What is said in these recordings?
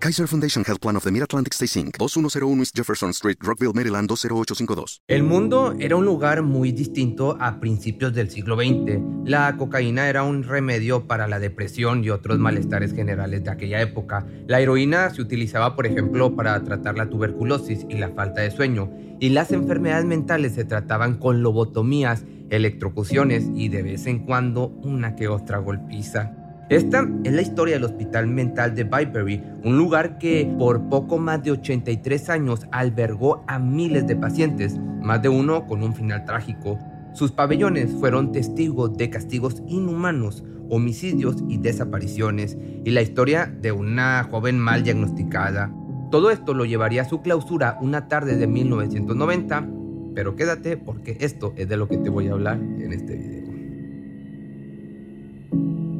Kaiser Foundation Health Plan of the Mid-Atlantic Stay Inc., 2101 East Jefferson Street, Rockville, Maryland 20852. El mundo era un lugar muy distinto a principios del siglo XX. La cocaína era un remedio para la depresión y otros malestares generales de aquella época. La heroína se utilizaba, por ejemplo, para tratar la tuberculosis y la falta de sueño. Y las enfermedades mentales se trataban con lobotomías, electrocuciones y de vez en cuando una que otra golpiza. Esta es la historia del Hospital Mental de Byberry, un lugar que por poco más de 83 años albergó a miles de pacientes, más de uno con un final trágico. Sus pabellones fueron testigos de castigos inhumanos, homicidios y desapariciones, y la historia de una joven mal diagnosticada. Todo esto lo llevaría a su clausura una tarde de 1990, pero quédate porque esto es de lo que te voy a hablar en este video.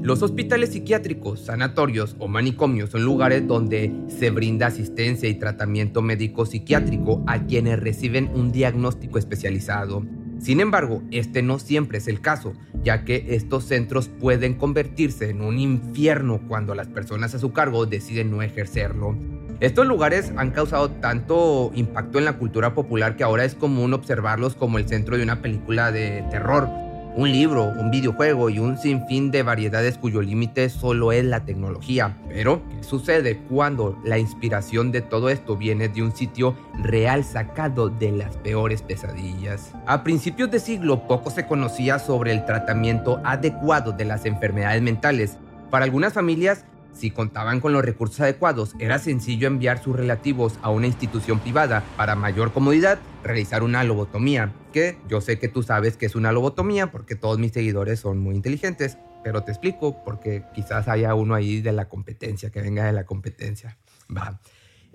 Los hospitales psiquiátricos, sanatorios o manicomios son lugares donde se brinda asistencia y tratamiento médico psiquiátrico a quienes reciben un diagnóstico especializado. Sin embargo, este no siempre es el caso, ya que estos centros pueden convertirse en un infierno cuando las personas a su cargo deciden no ejercerlo. Estos lugares han causado tanto impacto en la cultura popular que ahora es común observarlos como el centro de una película de terror un libro, un videojuego y un sinfín de variedades cuyo límite solo es la tecnología. Pero, ¿qué sucede cuando la inspiración de todo esto viene de un sitio real sacado de las peores pesadillas? A principios de siglo poco se conocía sobre el tratamiento adecuado de las enfermedades mentales. Para algunas familias, si contaban con los recursos adecuados, era sencillo enviar sus relativos a una institución privada para mayor comodidad, realizar una lobotomía, que yo sé que tú sabes que es una lobotomía porque todos mis seguidores son muy inteligentes, pero te explico porque quizás haya uno ahí de la competencia, que venga de la competencia. Va.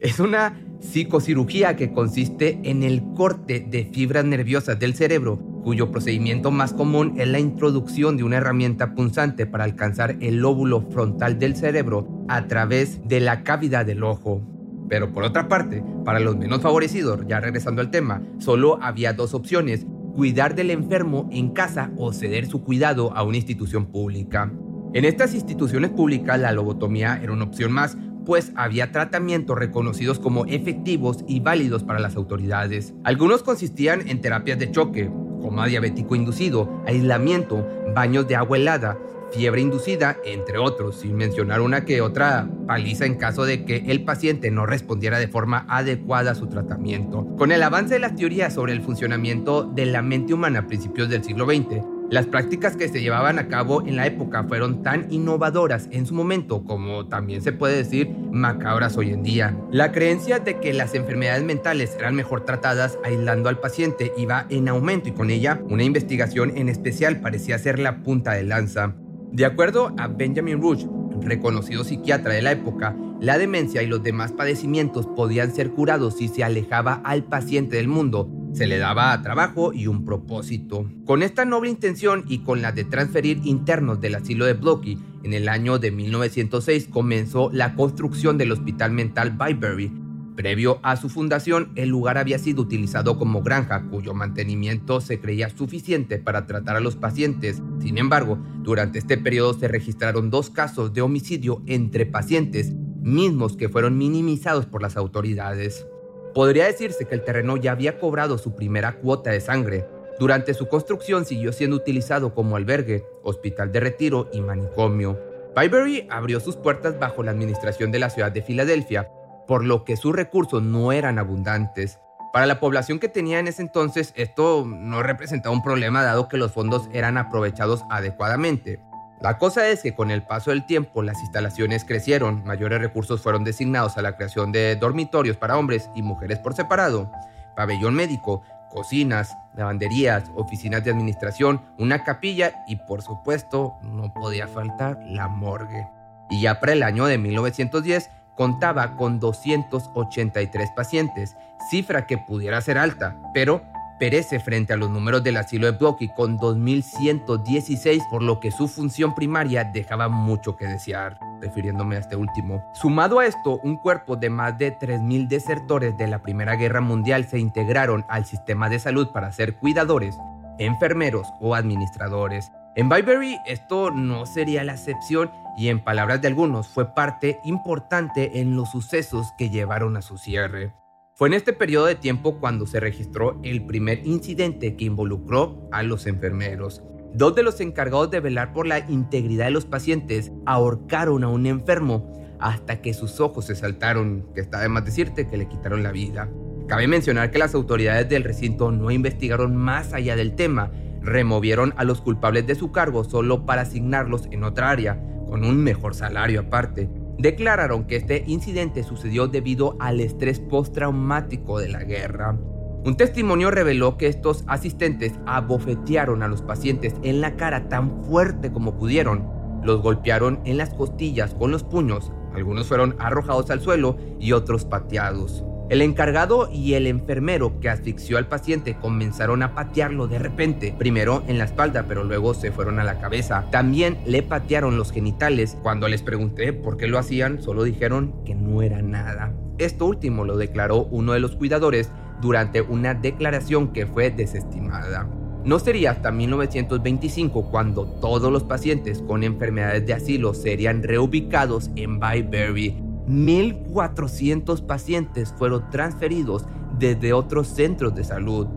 Es una psicocirugía que consiste en el corte de fibras nerviosas del cerebro, cuyo procedimiento más común es la introducción de una herramienta punzante para alcanzar el lóbulo frontal del cerebro a través de la cavidad del ojo. Pero por otra parte, para los menos favorecidos, ya regresando al tema, solo había dos opciones, cuidar del enfermo en casa o ceder su cuidado a una institución pública. En estas instituciones públicas la lobotomía era una opción más, pues había tratamientos reconocidos como efectivos y válidos para las autoridades. Algunos consistían en terapias de choque, coma diabético inducido, aislamiento, baños de agua helada, fiebre inducida, entre otros, sin mencionar una que otra paliza en caso de que el paciente no respondiera de forma adecuada a su tratamiento. Con el avance de las teorías sobre el funcionamiento de la mente humana a principios del siglo XX, las prácticas que se llevaban a cabo en la época fueron tan innovadoras en su momento como también se puede decir macabras hoy en día. La creencia de que las enfermedades mentales eran mejor tratadas aislando al paciente iba en aumento y con ella una investigación en especial parecía ser la punta de lanza. De acuerdo a Benjamin Rush, reconocido psiquiatra de la época, la demencia y los demás padecimientos podían ser curados si se alejaba al paciente del mundo se le daba trabajo y un propósito. Con esta noble intención y con la de transferir internos del asilo de Blocky, en el año de 1906 comenzó la construcción del Hospital Mental Byberry. Previo a su fundación, el lugar había sido utilizado como granja, cuyo mantenimiento se creía suficiente para tratar a los pacientes. Sin embargo, durante este periodo se registraron dos casos de homicidio entre pacientes, mismos que fueron minimizados por las autoridades. Podría decirse que el terreno ya había cobrado su primera cuota de sangre. Durante su construcción siguió siendo utilizado como albergue, hospital de retiro y manicomio. Byberry abrió sus puertas bajo la administración de la ciudad de Filadelfia, por lo que sus recursos no eran abundantes. Para la población que tenía en ese entonces, esto no representaba un problema dado que los fondos eran aprovechados adecuadamente. La cosa es que con el paso del tiempo las instalaciones crecieron, mayores recursos fueron designados a la creación de dormitorios para hombres y mujeres por separado, pabellón médico, cocinas, lavanderías, oficinas de administración, una capilla y por supuesto no podía faltar la morgue. Y ya para el año de 1910 contaba con 283 pacientes, cifra que pudiera ser alta, pero perece frente a los números del asilo de Blocky con 2.116, por lo que su función primaria dejaba mucho que desear, refiriéndome a este último. Sumado a esto, un cuerpo de más de 3.000 desertores de la Primera Guerra Mundial se integraron al sistema de salud para ser cuidadores, enfermeros o administradores. En Byberry esto no sería la excepción y en palabras de algunos fue parte importante en los sucesos que llevaron a su cierre. Fue en este periodo de tiempo cuando se registró el primer incidente que involucró a los enfermeros. Dos de los encargados de velar por la integridad de los pacientes ahorcaron a un enfermo hasta que sus ojos se saltaron, que está de más decirte que le quitaron la vida. Cabe mencionar que las autoridades del recinto no investigaron más allá del tema, removieron a los culpables de su cargo solo para asignarlos en otra área, con un mejor salario aparte declararon que este incidente sucedió debido al estrés postraumático de la guerra. Un testimonio reveló que estos asistentes abofetearon a los pacientes en la cara tan fuerte como pudieron. Los golpearon en las costillas con los puños, algunos fueron arrojados al suelo y otros pateados. El encargado y el enfermero que asfixió al paciente comenzaron a patearlo de repente, primero en la espalda, pero luego se fueron a la cabeza. También le patearon los genitales. Cuando les pregunté por qué lo hacían, solo dijeron que no era nada. Esto último lo declaró uno de los cuidadores durante una declaración que fue desestimada. No sería hasta 1925 cuando todos los pacientes con enfermedades de asilo serían reubicados en Byberry, 1.400 pacientes fueron transferidos desde otros centros de salud.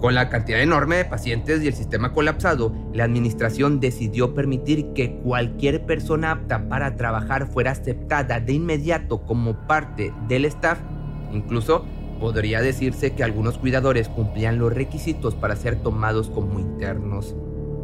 Con la cantidad enorme de pacientes y el sistema colapsado, la administración decidió permitir que cualquier persona apta para trabajar fuera aceptada de inmediato como parte del staff. Incluso podría decirse que algunos cuidadores cumplían los requisitos para ser tomados como internos.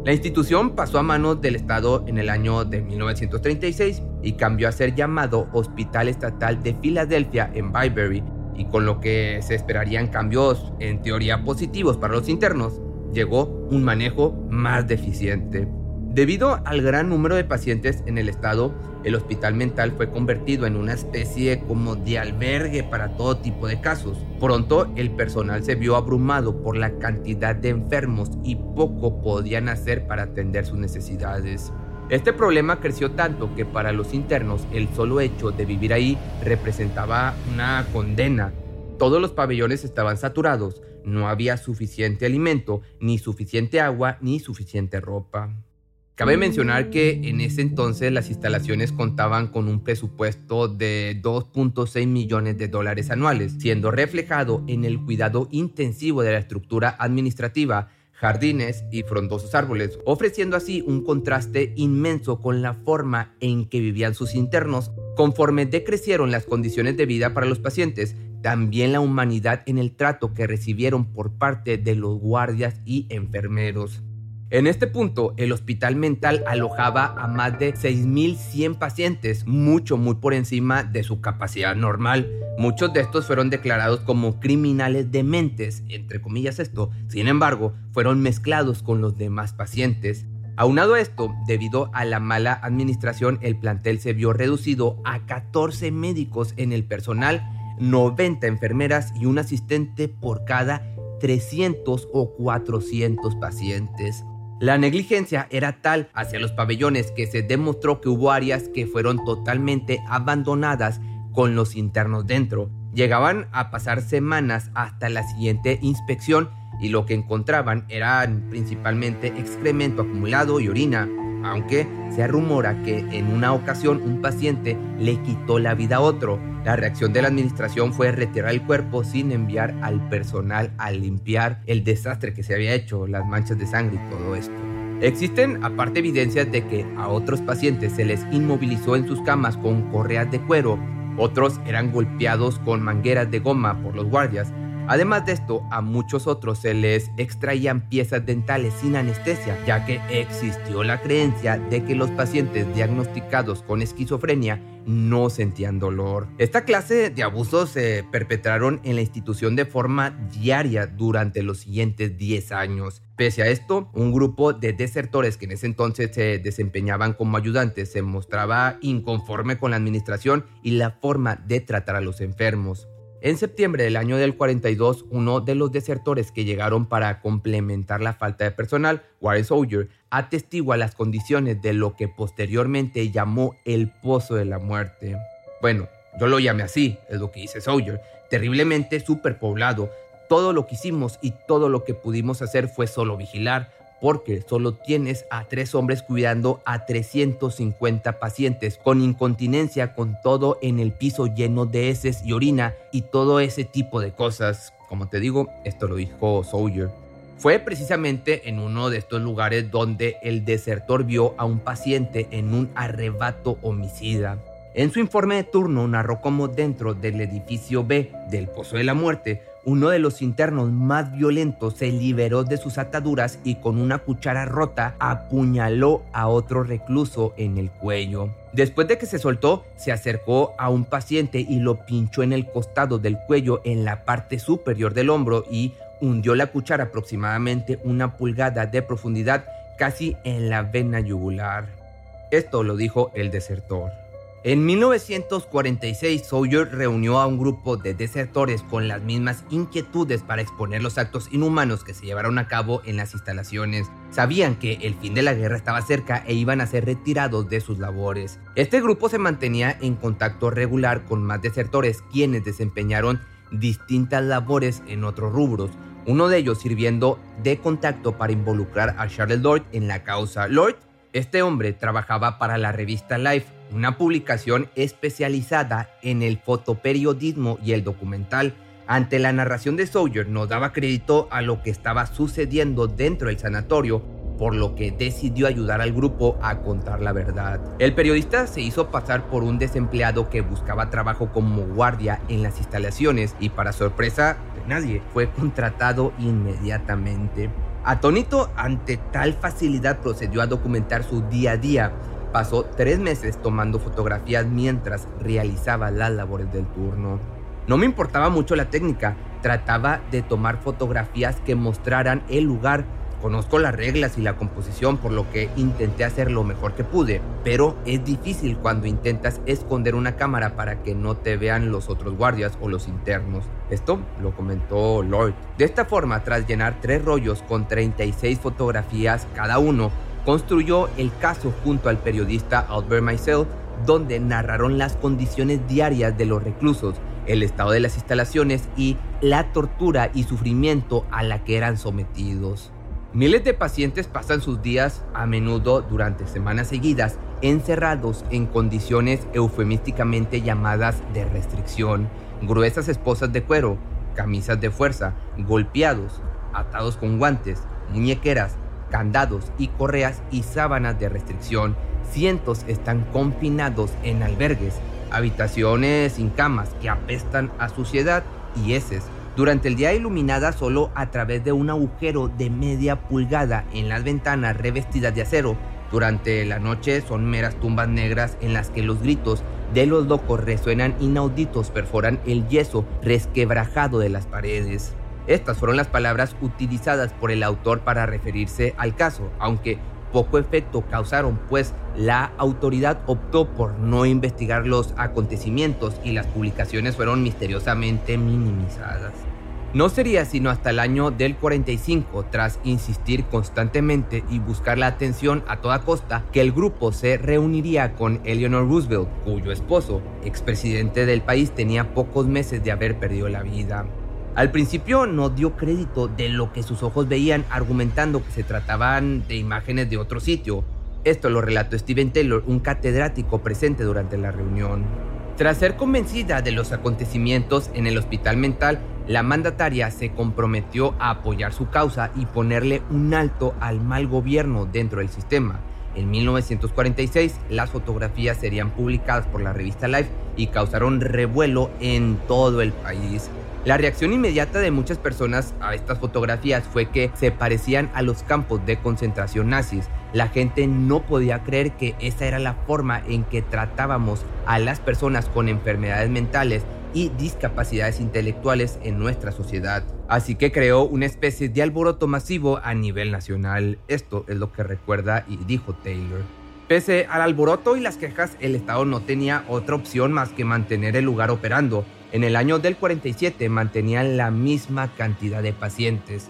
La institución pasó a manos del Estado en el año de 1936 y cambió a ser llamado Hospital Estatal de Filadelfia en Byberry, y con lo que se esperarían cambios en teoría positivos para los internos, llegó un manejo más deficiente. Debido al gran número de pacientes en el estado, el hospital mental fue convertido en una especie como de albergue para todo tipo de casos. Pronto el personal se vio abrumado por la cantidad de enfermos y poco podían hacer para atender sus necesidades. Este problema creció tanto que para los internos el solo hecho de vivir ahí representaba una condena. Todos los pabellones estaban saturados, no había suficiente alimento, ni suficiente agua, ni suficiente ropa. Cabe mencionar que en ese entonces las instalaciones contaban con un presupuesto de 2.6 millones de dólares anuales, siendo reflejado en el cuidado intensivo de la estructura administrativa, jardines y frondosos árboles, ofreciendo así un contraste inmenso con la forma en que vivían sus internos. Conforme decrecieron las condiciones de vida para los pacientes, también la humanidad en el trato que recibieron por parte de los guardias y enfermeros. En este punto, el hospital mental alojaba a más de 6.100 pacientes, mucho, muy por encima de su capacidad normal. Muchos de estos fueron declarados como criminales dementes, entre comillas esto. Sin embargo, fueron mezclados con los demás pacientes. Aunado esto, debido a la mala administración, el plantel se vio reducido a 14 médicos en el personal, 90 enfermeras y un asistente por cada 300 o 400 pacientes. La negligencia era tal hacia los pabellones que se demostró que hubo áreas que fueron totalmente abandonadas con los internos dentro. Llegaban a pasar semanas hasta la siguiente inspección y lo que encontraban eran principalmente excremento acumulado y orina, aunque se rumora que en una ocasión un paciente le quitó la vida a otro. La reacción de la administración fue retirar el cuerpo sin enviar al personal a limpiar el desastre que se había hecho, las manchas de sangre y todo esto. Existen aparte evidencias de que a otros pacientes se les inmovilizó en sus camas con correas de cuero, otros eran golpeados con mangueras de goma por los guardias Además de esto, a muchos otros se les extraían piezas dentales sin anestesia, ya que existió la creencia de que los pacientes diagnosticados con esquizofrenia no sentían dolor. Esta clase de abusos se perpetraron en la institución de forma diaria durante los siguientes 10 años. Pese a esto, un grupo de desertores que en ese entonces se desempeñaban como ayudantes se mostraba inconforme con la administración y la forma de tratar a los enfermos. En septiembre del año del 42, uno de los desertores que llegaron para complementar la falta de personal, Warren Sawyer, atestigua las condiciones de lo que posteriormente llamó el Pozo de la Muerte. Bueno, yo lo llamé así, es lo que dice Sawyer, terriblemente superpoblado. Todo lo que hicimos y todo lo que pudimos hacer fue solo vigilar, porque solo tienes a tres hombres cuidando a 350 pacientes con incontinencia, con todo en el piso lleno de heces y orina y todo ese tipo de cosas. Como te digo, esto lo dijo Sawyer. Fue precisamente en uno de estos lugares donde el desertor vio a un paciente en un arrebato homicida. En su informe de turno narró cómo dentro del edificio B del Pozo de la Muerte uno de los internos más violentos se liberó de sus ataduras y con una cuchara rota apuñaló a otro recluso en el cuello. Después de que se soltó, se acercó a un paciente y lo pinchó en el costado del cuello en la parte superior del hombro y hundió la cuchara aproximadamente una pulgada de profundidad casi en la vena yugular. Esto lo dijo el desertor. En 1946, Sawyer reunió a un grupo de desertores con las mismas inquietudes para exponer los actos inhumanos que se llevaron a cabo en las instalaciones. Sabían que el fin de la guerra estaba cerca e iban a ser retirados de sus labores. Este grupo se mantenía en contacto regular con más desertores, quienes desempeñaron distintas labores en otros rubros, uno de ellos sirviendo de contacto para involucrar a Charles Lord en la causa. Lord, este hombre trabajaba para la revista Life, una publicación especializada en el fotoperiodismo y el documental. Ante la narración de Sawyer no daba crédito a lo que estaba sucediendo dentro del sanatorio, por lo que decidió ayudar al grupo a contar la verdad. El periodista se hizo pasar por un desempleado que buscaba trabajo como guardia en las instalaciones y para sorpresa de nadie fue contratado inmediatamente. Atónito ante tal facilidad procedió a documentar su día a día Pasó tres meses tomando fotografías mientras realizaba las labores del turno. No me importaba mucho la técnica, trataba de tomar fotografías que mostraran el lugar. Conozco las reglas y la composición, por lo que intenté hacer lo mejor que pude, pero es difícil cuando intentas esconder una cámara para que no te vean los otros guardias o los internos. Esto lo comentó Lloyd. De esta forma, tras llenar tres rollos con 36 fotografías cada uno, construyó el caso junto al periodista Albert Maisel, donde narraron las condiciones diarias de los reclusos, el estado de las instalaciones y la tortura y sufrimiento a la que eran sometidos. Miles de pacientes pasan sus días, a menudo durante semanas seguidas, encerrados en condiciones eufemísticamente llamadas de restricción, gruesas esposas de cuero, camisas de fuerza, golpeados, atados con guantes, muñequeras, candados y correas y sábanas de restricción. Cientos están confinados en albergues, habitaciones sin camas que apestan a suciedad y heces. Durante el día iluminada solo a través de un agujero de media pulgada en las ventanas revestidas de acero. Durante la noche son meras tumbas negras en las que los gritos de los locos resuenan inauditos, perforan el yeso resquebrajado de las paredes. Estas fueron las palabras utilizadas por el autor para referirse al caso, aunque poco efecto causaron, pues la autoridad optó por no investigar los acontecimientos y las publicaciones fueron misteriosamente minimizadas. No sería sino hasta el año del 45, tras insistir constantemente y buscar la atención a toda costa, que el grupo se reuniría con Eleanor Roosevelt, cuyo esposo, expresidente del país, tenía pocos meses de haber perdido la vida. Al principio no dio crédito de lo que sus ojos veían, argumentando que se trataban de imágenes de otro sitio. Esto lo relató Steven Taylor, un catedrático presente durante la reunión. Tras ser convencida de los acontecimientos en el hospital mental, la mandataria se comprometió a apoyar su causa y ponerle un alto al mal gobierno dentro del sistema. En 1946, las fotografías serían publicadas por la revista Life y causaron revuelo en todo el país. La reacción inmediata de muchas personas a estas fotografías fue que se parecían a los campos de concentración nazis. La gente no podía creer que esa era la forma en que tratábamos a las personas con enfermedades mentales y discapacidades intelectuales en nuestra sociedad. Así que creó una especie de alboroto masivo a nivel nacional. Esto es lo que recuerda y dijo Taylor. Pese al alboroto y las quejas, el Estado no tenía otra opción más que mantener el lugar operando en el año del 47 mantenían la misma cantidad de pacientes.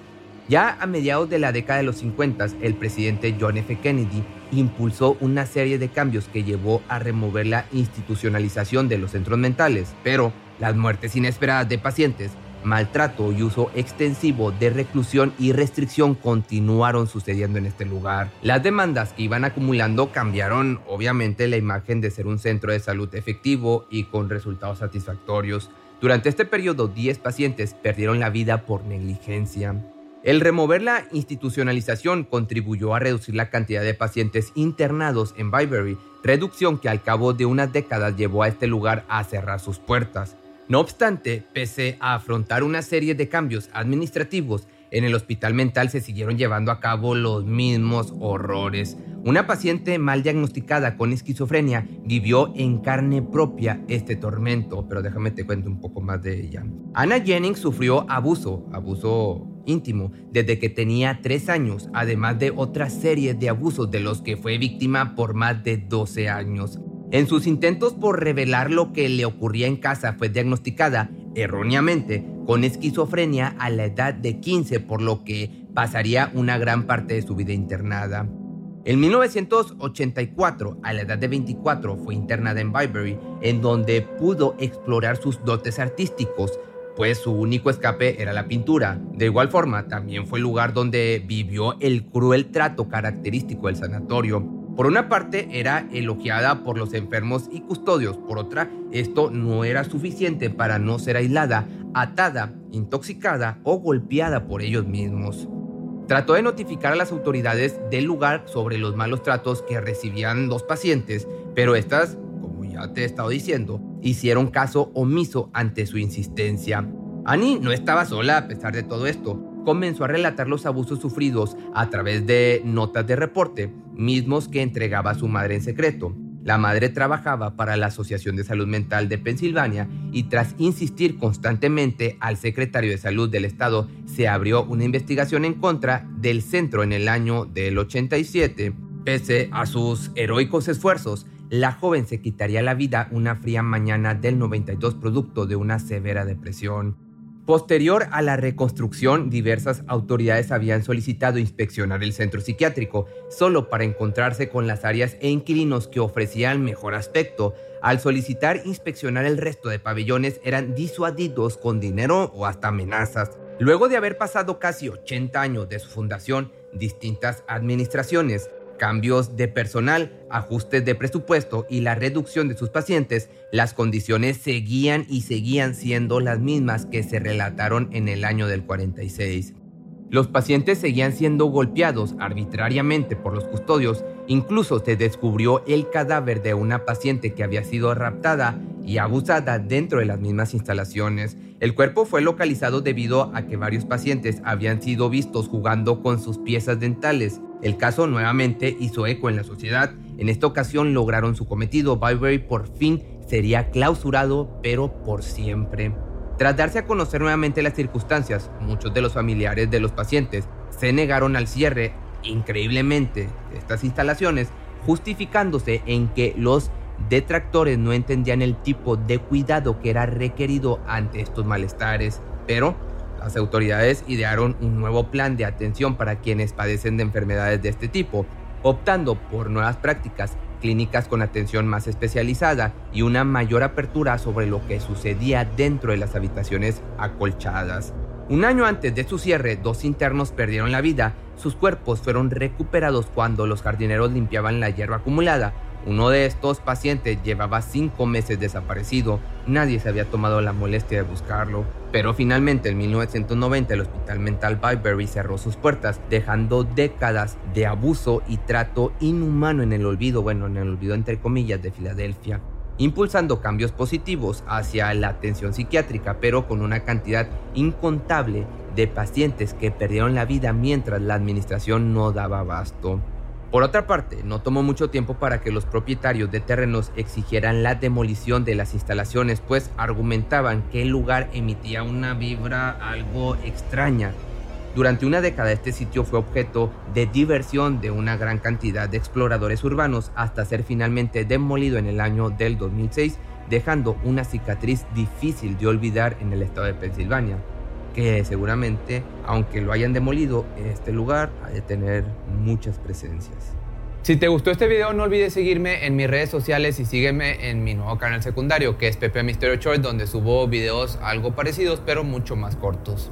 Ya a mediados de la década de los 50, el presidente John F. Kennedy impulsó una serie de cambios que llevó a remover la institucionalización de los centros mentales, pero las muertes inesperadas de pacientes, maltrato y uso extensivo de reclusión y restricción continuaron sucediendo en este lugar. Las demandas que iban acumulando cambiaron obviamente la imagen de ser un centro de salud efectivo y con resultados satisfactorios. Durante este periodo, 10 pacientes perdieron la vida por negligencia. El remover la institucionalización contribuyó a reducir la cantidad de pacientes internados en Byberry, reducción que al cabo de unas décadas llevó a este lugar a cerrar sus puertas. No obstante, pese a afrontar una serie de cambios administrativos, en el hospital mental se siguieron llevando a cabo los mismos horrores. Una paciente mal diagnosticada con esquizofrenia vivió en carne propia este tormento, pero déjame te cuento un poco más de ella. Anna Jennings sufrió abuso, abuso íntimo, desde que tenía tres años, además de otra serie de abusos de los que fue víctima por más de 12 años. En sus intentos por revelar lo que le ocurría en casa fue diagnosticada erróneamente con esquizofrenia a la edad de 15, por lo que pasaría una gran parte de su vida internada. En 1984, a la edad de 24, fue internada en Byberry, en donde pudo explorar sus dotes artísticos, pues su único escape era la pintura. De igual forma, también fue el lugar donde vivió el cruel trato característico del sanatorio. Por una parte era elogiada por los enfermos y custodios, por otra esto no era suficiente para no ser aislada, atada, intoxicada o golpeada por ellos mismos. Trató de notificar a las autoridades del lugar sobre los malos tratos que recibían los pacientes, pero estas, como ya te he estado diciendo, hicieron caso omiso ante su insistencia. Annie no estaba sola a pesar de todo esto comenzó a relatar los abusos sufridos a través de notas de reporte, mismos que entregaba a su madre en secreto. La madre trabajaba para la Asociación de Salud Mental de Pensilvania y tras insistir constantemente al secretario de Salud del Estado, se abrió una investigación en contra del centro en el año del 87. Pese a sus heroicos esfuerzos, la joven se quitaría la vida una fría mañana del 92 producto de una severa depresión. Posterior a la reconstrucción, diversas autoridades habían solicitado inspeccionar el centro psiquiátrico, solo para encontrarse con las áreas e inquilinos que ofrecían mejor aspecto. Al solicitar inspeccionar el resto de pabellones, eran disuadidos con dinero o hasta amenazas. Luego de haber pasado casi 80 años de su fundación, distintas administraciones, cambios de personal, ajustes de presupuesto y la reducción de sus pacientes, las condiciones seguían y seguían siendo las mismas que se relataron en el año del 46. Los pacientes seguían siendo golpeados arbitrariamente por los custodios, incluso se descubrió el cadáver de una paciente que había sido raptada y abusada dentro de las mismas instalaciones. El cuerpo fue localizado debido a que varios pacientes habían sido vistos jugando con sus piezas dentales. El caso nuevamente hizo eco en la sociedad. En esta ocasión lograron su cometido. Byberry por fin sería clausurado, pero por siempre. Tras darse a conocer nuevamente las circunstancias, muchos de los familiares de los pacientes se negaron al cierre, increíblemente, de estas instalaciones, justificándose en que los detractores no entendían el tipo de cuidado que era requerido ante estos malestares. Pero las autoridades idearon un nuevo plan de atención para quienes padecen de enfermedades de este tipo, optando por nuevas prácticas clínicas con atención más especializada y una mayor apertura sobre lo que sucedía dentro de las habitaciones acolchadas. Un año antes de su cierre, dos internos perdieron la vida. Sus cuerpos fueron recuperados cuando los jardineros limpiaban la hierba acumulada uno de estos pacientes llevaba cinco meses desaparecido, nadie se había tomado la molestia de buscarlo, pero finalmente en 1990 el Hospital Mental Byberry cerró sus puertas, dejando décadas de abuso y trato inhumano en el olvido, bueno, en el olvido entre comillas, de Filadelfia, impulsando cambios positivos hacia la atención psiquiátrica, pero con una cantidad incontable de pacientes que perdieron la vida mientras la administración no daba abasto. Por otra parte, no tomó mucho tiempo para que los propietarios de terrenos exigieran la demolición de las instalaciones, pues argumentaban que el lugar emitía una vibra algo extraña. Durante una década este sitio fue objeto de diversión de una gran cantidad de exploradores urbanos hasta ser finalmente demolido en el año del 2006 dejando una cicatriz difícil de olvidar en el estado de Pensilvania, que seguramente, aunque lo hayan demolido, este lugar ha de tener muchas presencias. Si te gustó este video, no olvides seguirme en mis redes sociales y sígueme en mi nuevo canal secundario, que es Pepe Misterio Short, donde subo videos algo parecidos, pero mucho más cortos.